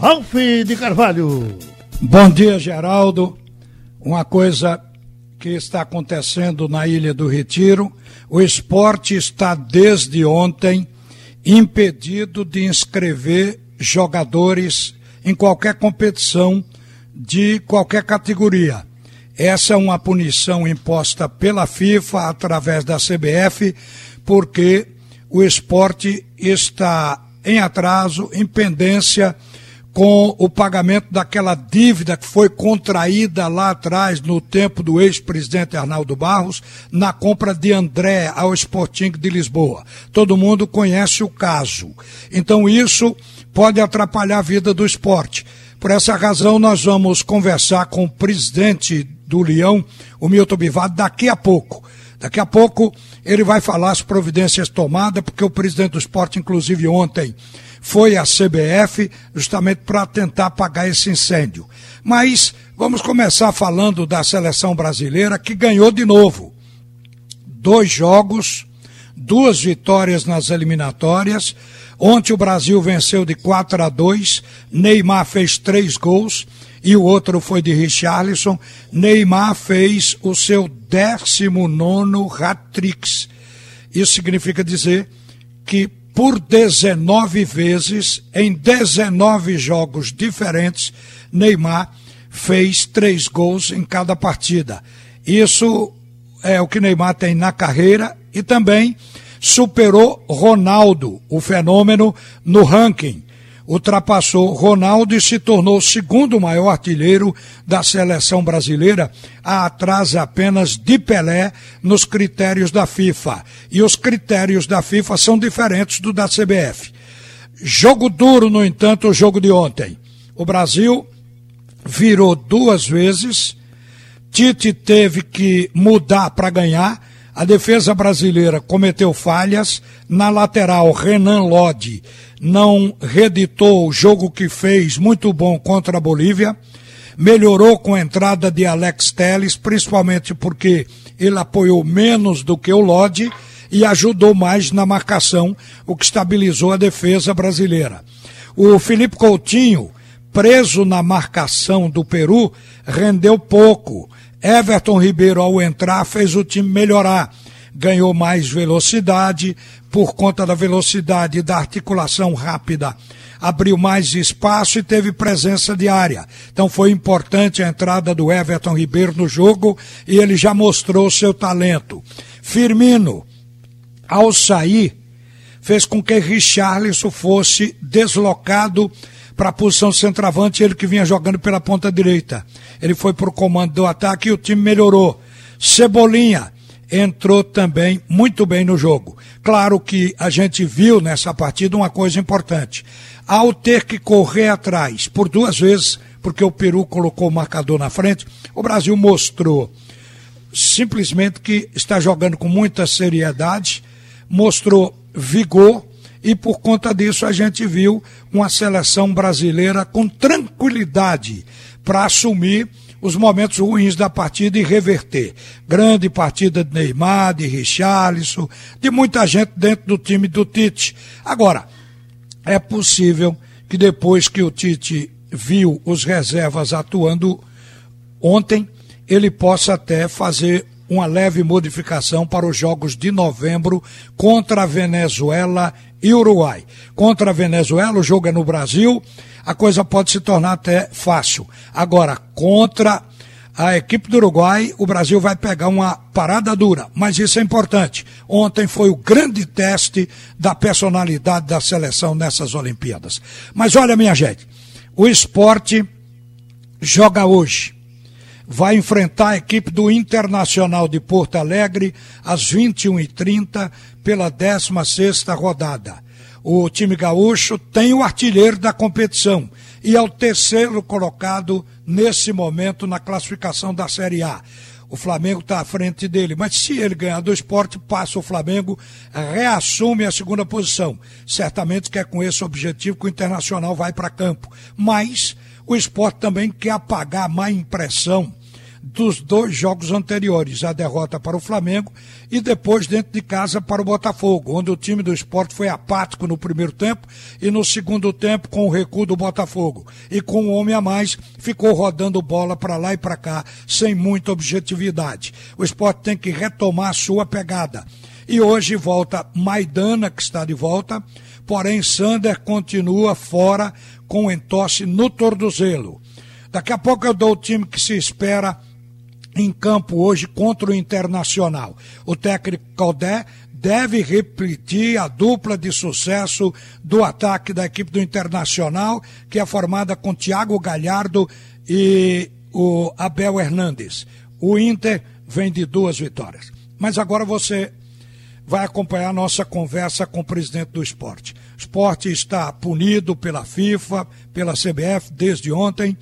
Ralf de Carvalho. Bom dia, Geraldo. Uma coisa que está acontecendo na Ilha do Retiro, o esporte está desde ontem impedido de inscrever jogadores em qualquer competição de qualquer categoria. Essa é uma punição imposta pela FIFA através da CBF, porque o esporte está em atraso, em pendência com o pagamento daquela dívida que foi contraída lá atrás, no tempo do ex-presidente Arnaldo Barros, na compra de André ao Sporting de Lisboa. Todo mundo conhece o caso. Então isso pode atrapalhar a vida do esporte. Por essa razão, nós vamos conversar com o presidente do Leão, o Milton Bivar, daqui a pouco. Daqui a pouco ele vai falar as providências tomadas, porque o presidente do esporte, inclusive ontem, foi à CBF justamente para tentar apagar esse incêndio. Mas vamos começar falando da seleção brasileira que ganhou de novo. Dois jogos, duas vitórias nas eliminatórias. Ontem o Brasil venceu de 4 a 2, Neymar fez três gols e o outro foi de Richarlison. Neymar fez o seu 19 hat-tricks. Isso significa dizer que por 19 vezes, em 19 jogos diferentes, Neymar fez três gols em cada partida. Isso é o que Neymar tem na carreira e também superou Ronaldo, o fenômeno, no ranking ultrapassou Ronaldo e se tornou o segundo maior artilheiro da seleção brasileira, atrás apenas de Pelé nos critérios da FIFA. E os critérios da FIFA são diferentes do da CBF. Jogo duro, no entanto, o jogo de ontem. O Brasil virou duas vezes, Tite teve que mudar para ganhar. A defesa brasileira cometeu falhas. Na lateral, Renan Lodi não reeditou o jogo que fez muito bom contra a Bolívia, melhorou com a entrada de Alex Telles, principalmente porque ele apoiou menos do que o Lodi e ajudou mais na marcação, o que estabilizou a defesa brasileira. O Felipe Coutinho, preso na marcação do Peru, rendeu pouco. Everton Ribeiro, ao entrar, fez o time melhorar ganhou mais velocidade, por conta da velocidade da articulação rápida, abriu mais espaço e teve presença de área. Então foi importante a entrada do Everton Ribeiro no jogo e ele já mostrou seu talento. Firmino, ao sair, fez com que Richarlison fosse deslocado para a posição centroavante, ele que vinha jogando pela ponta direita. Ele foi para o comando do ataque e o time melhorou. Cebolinha entrou também muito bem no jogo. Claro que a gente viu nessa partida uma coisa importante. Ao ter que correr atrás por duas vezes, porque o Peru colocou o marcador na frente, o Brasil mostrou simplesmente que está jogando com muita seriedade, mostrou vigor e por conta disso a gente viu uma seleção brasileira com tranquilidade para assumir os momentos ruins da partida e reverter. Grande partida de Neymar, de Richarlison, de muita gente dentro do time do Tite. Agora, é possível que depois que o Tite viu os reservas atuando ontem, ele possa até fazer uma leve modificação para os jogos de novembro contra a Venezuela e Uruguai. Contra a Venezuela, o jogo é no Brasil, a coisa pode se tornar até fácil. Agora, contra a equipe do Uruguai, o Brasil vai pegar uma parada dura, mas isso é importante. Ontem foi o grande teste da personalidade da seleção nessas Olimpíadas. Mas olha, minha gente, o esporte joga hoje vai enfrentar a equipe do Internacional de Porto Alegre às 21h30 pela 16 rodada. O time gaúcho tem o artilheiro da competição e é o terceiro colocado nesse momento na classificação da Série A. O Flamengo está à frente dele, mas se ele ganhar do esporte, passa o Flamengo, reassume a segunda posição. Certamente que é com esse objetivo que o Internacional vai para campo. Mas o esporte também quer apagar a má impressão dos dois jogos anteriores, a derrota para o Flamengo e depois dentro de casa para o Botafogo, onde o time do esporte foi apático no primeiro tempo e no segundo tempo, com o recuo do Botafogo e com um homem a mais, ficou rodando bola para lá e para cá, sem muita objetividade. O esporte tem que retomar a sua pegada. E hoje volta Maidana, que está de volta, porém Sander continua fora com entosse no tornozelo. Daqui a pouco eu dou o time que se espera em campo hoje contra o Internacional. O técnico Caldé deve repetir a dupla de sucesso do ataque da equipe do Internacional, que é formada com Thiago Galhardo e o Abel Hernandes. O Inter vem de duas vitórias. Mas agora você vai acompanhar nossa conversa com o presidente do esporte. O esporte está punido pela FIFA, pela CBF desde ontem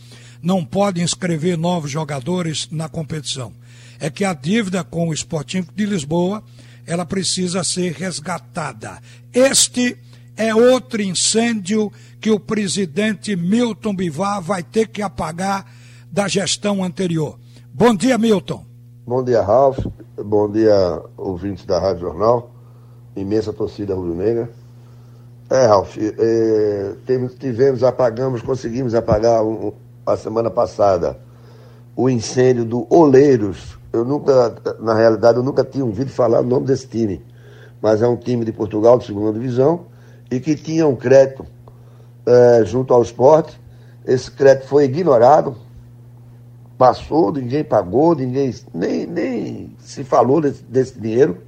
não pode inscrever novos jogadores na competição. É que a dívida com o Esportivo de Lisboa, ela precisa ser resgatada. Este é outro incêndio que o presidente Milton Bivar vai ter que apagar da gestão anterior. Bom dia, Milton. Bom dia, Ralf. Bom dia, ouvintes da Rádio Jornal. Imensa torcida rubro-negra. É, Ralf, é, tivemos, apagamos, conseguimos apagar um, a semana passada o incêndio do Oleiros. Eu nunca, na realidade, eu nunca tinha ouvido falar o nome desse time, mas é um time de Portugal, de segunda divisão, e que tinha um crédito é, junto ao esporte. Esse crédito foi ignorado, passou, ninguém pagou, ninguém nem, nem se falou desse, desse dinheiro.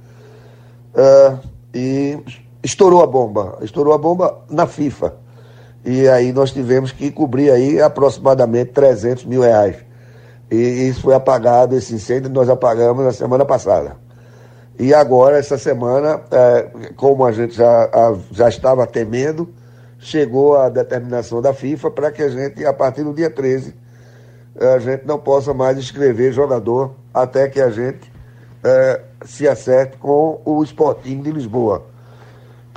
É, e estourou a bomba. Estourou a bomba na FIFA e aí nós tivemos que cobrir aí aproximadamente 300 mil reais. E isso foi apagado, esse incêndio nós apagamos na semana passada. E agora, essa semana, é, como a gente já, a, já estava temendo, chegou a determinação da FIFA para que a gente, a partir do dia 13, a gente não possa mais escrever jogador até que a gente é, se acerte com o Sporting de Lisboa.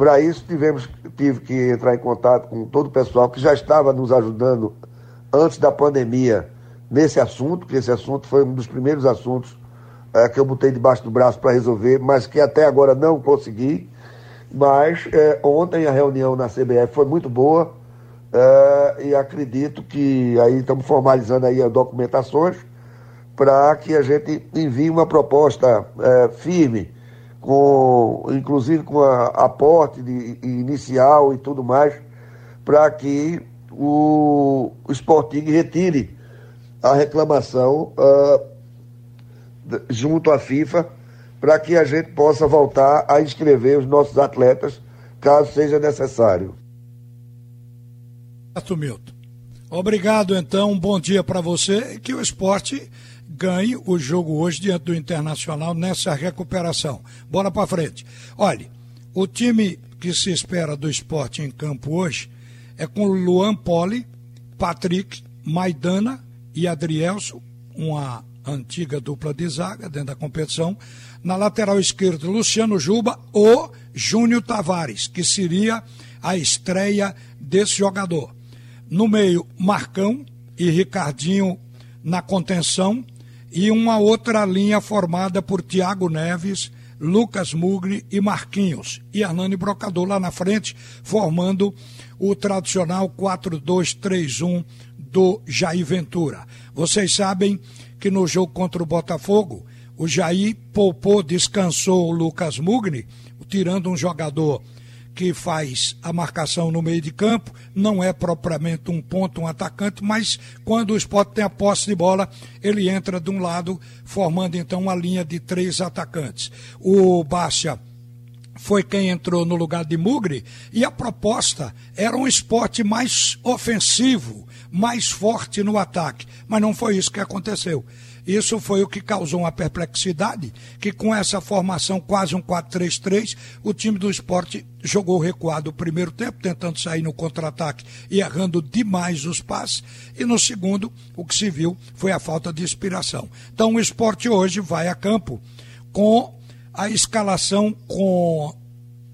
Para isso, tivemos, tive que entrar em contato com todo o pessoal que já estava nos ajudando antes da pandemia nesse assunto, que esse assunto foi um dos primeiros assuntos é, que eu botei debaixo do braço para resolver, mas que até agora não consegui. Mas é, ontem a reunião na CBF foi muito boa é, e acredito que aí estamos formalizando aí as documentações para que a gente envie uma proposta firme com, inclusive com a, aporte de, inicial e tudo mais, para que o, o Sporting retire a reclamação uh, junto à FIFA, para que a gente possa voltar a inscrever os nossos atletas, caso seja necessário. Milton. Obrigado, então. Um bom dia para você. Que o esporte ganhe o jogo hoje diante do Internacional nessa recuperação. Bora para frente. Olhe, o time que se espera do esporte em campo hoje é com Luan Poli, Patrick, Maidana e Adrielson, uma antiga dupla de zaga dentro da competição. Na lateral esquerda, Luciano Juba ou Júnior Tavares, que seria a estreia desse jogador. No meio, Marcão e Ricardinho na contenção e uma outra linha formada por Tiago Neves, Lucas Mugri e Marquinhos, e Hernani Brocador lá na frente, formando o tradicional 4-2-3-1 do Jair Ventura. Vocês sabem que no jogo contra o Botafogo, o Jair poupou, descansou o Lucas Mugni, tirando um jogador que faz a marcação no meio de campo, não é propriamente um ponto, um atacante, mas quando o esporte tem a posse de bola, ele entra de um lado, formando então uma linha de três atacantes. O Baixa foi quem entrou no lugar de Mugre e a proposta era um esporte mais ofensivo, mais forte no ataque, mas não foi isso que aconteceu. Isso foi o que causou uma perplexidade, que com essa formação quase um 4-3-3, o time do esporte jogou recuado o primeiro tempo, tentando sair no contra-ataque e errando demais os passes, e no segundo, o que se viu foi a falta de inspiração. Então o esporte hoje vai a campo com a escalação com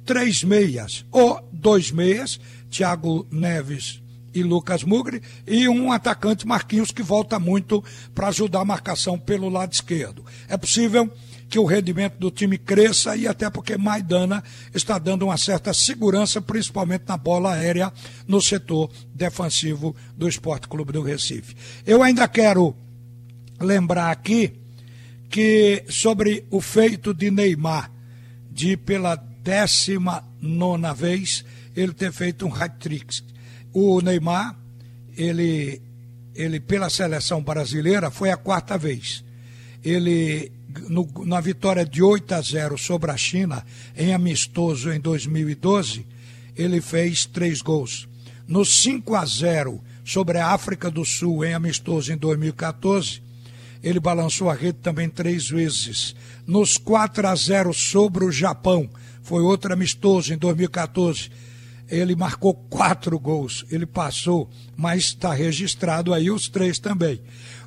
três meias, ou dois meias, Thiago Neves e Lucas Mugri, e um atacante Marquinhos que volta muito para ajudar a marcação pelo lado esquerdo. É possível que o rendimento do time cresça e até porque Maidana está dando uma certa segurança, principalmente na bola aérea, no setor defensivo do Esporte Clube do Recife. Eu ainda quero lembrar aqui que sobre o feito de Neymar, de pela décima nona vez ele ter feito um hat-trick. O Neymar, ele, ele pela seleção brasileira foi a quarta vez. Ele no, na vitória de 8 a 0 sobre a China, em amistoso em 2012, ele fez três gols. No 5 a 0 sobre a África do Sul, em amistoso em 2014, ele balançou a rede também três vezes. Nos 4 a 0 sobre o Japão, foi outro amistoso em 2014. Ele marcou quatro gols, ele passou, mas está registrado aí os três também.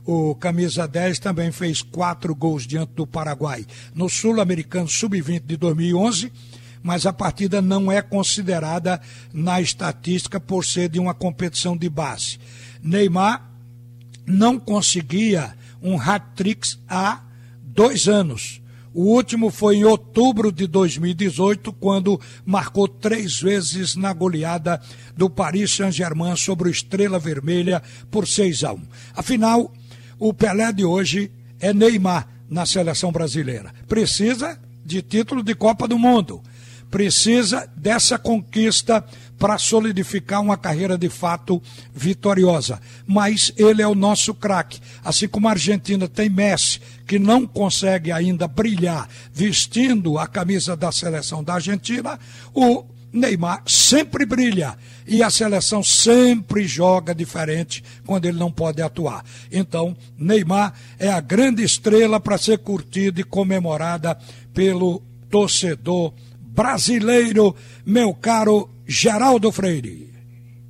O camisa 10 também fez quatro gols diante do Paraguai no Sul-Americano Sub-20 de 2011, mas a partida não é considerada na estatística por ser de uma competição de base. Neymar não conseguia um hat-trick há dois anos. O último foi em outubro de 2018, quando marcou três vezes na goleada do Paris Saint-Germain sobre o Estrela Vermelha por 6 a 1. Afinal, o Pelé de hoje é Neymar na seleção brasileira. Precisa de título de Copa do Mundo. Precisa dessa conquista para solidificar uma carreira de fato vitoriosa. Mas ele é o nosso craque. Assim como a Argentina tem Messi, que não consegue ainda brilhar vestindo a camisa da seleção da Argentina, o Neymar sempre brilha e a seleção sempre joga diferente quando ele não pode atuar. Então, Neymar é a grande estrela para ser curtida e comemorada pelo torcedor brasileiro, meu caro Geraldo Freire.